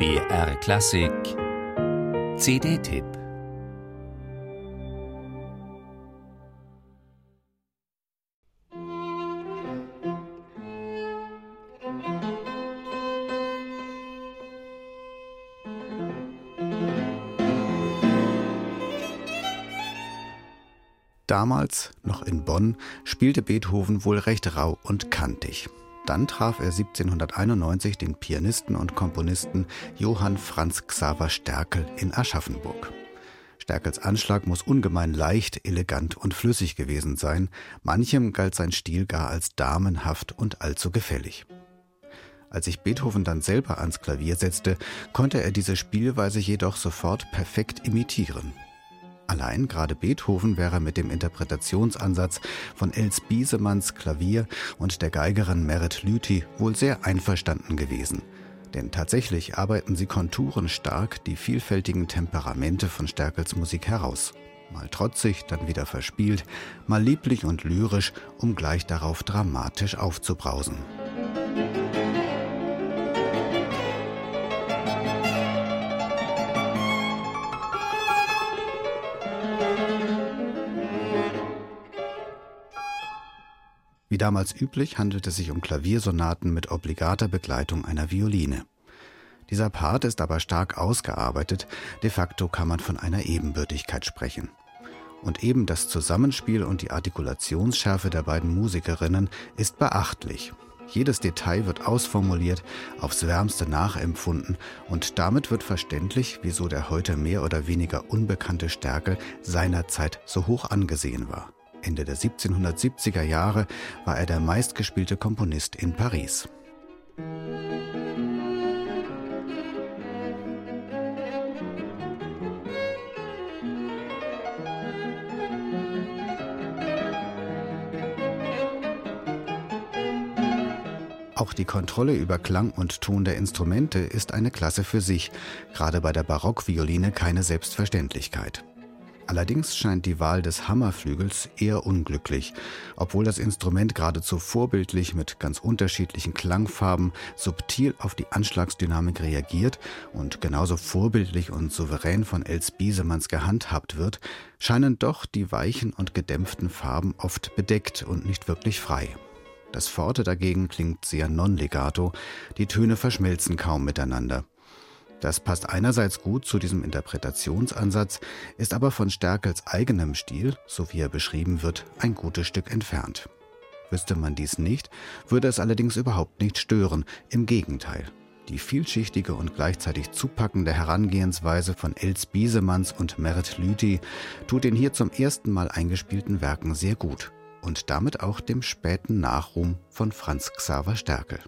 BR Klassik CD-Tipp Damals, noch in Bonn, spielte Beethoven wohl recht rau und kantig. Dann traf er 1791 den Pianisten und Komponisten Johann Franz Xaver Sterkel in Aschaffenburg. Sterkels Anschlag muss ungemein leicht, elegant und flüssig gewesen sein. Manchem galt sein Stil gar als damenhaft und allzu gefällig. Als sich Beethoven dann selber ans Klavier setzte, konnte er diese Spielweise jedoch sofort perfekt imitieren. Allein gerade Beethoven wäre mit dem Interpretationsansatz von Els Biesemanns Klavier und der Geigerin Merit Lüthi wohl sehr einverstanden gewesen. Denn tatsächlich arbeiten sie konturenstark die vielfältigen Temperamente von Stärkels Musik heraus. Mal trotzig, dann wieder verspielt, mal lieblich und lyrisch, um gleich darauf dramatisch aufzubrausen. Wie damals üblich handelt es sich um Klaviersonaten mit obligater Begleitung einer Violine. Dieser Part ist aber stark ausgearbeitet, de facto kann man von einer Ebenbürtigkeit sprechen. Und eben das Zusammenspiel und die Artikulationsschärfe der beiden Musikerinnen ist beachtlich. Jedes Detail wird ausformuliert, aufs wärmste nachempfunden und damit wird verständlich, wieso der heute mehr oder weniger unbekannte Stärke seinerzeit so hoch angesehen war. Ende der 1770er Jahre war er der meistgespielte Komponist in Paris. Auch die Kontrolle über Klang und Ton der Instrumente ist eine Klasse für sich, gerade bei der Barockvioline keine Selbstverständlichkeit. Allerdings scheint die Wahl des Hammerflügels eher unglücklich, obwohl das Instrument geradezu vorbildlich mit ganz unterschiedlichen Klangfarben subtil auf die Anschlagsdynamik reagiert und genauso vorbildlich und souverän von Els Biesemanns gehandhabt wird, scheinen doch die weichen und gedämpften Farben oft bedeckt und nicht wirklich frei. Das Forte dagegen klingt sehr non-legato, die Töne verschmelzen kaum miteinander. Das passt einerseits gut zu diesem Interpretationsansatz, ist aber von Stärkels eigenem Stil, so wie er beschrieben wird, ein gutes Stück entfernt. Wüsste man dies nicht, würde es allerdings überhaupt nicht stören, im Gegenteil. Die vielschichtige und gleichzeitig zupackende Herangehensweise von Els Biesemanns und Merit Lüthi tut den hier zum ersten Mal eingespielten Werken sehr gut und damit auch dem späten Nachruhm von Franz Xaver Stärkel.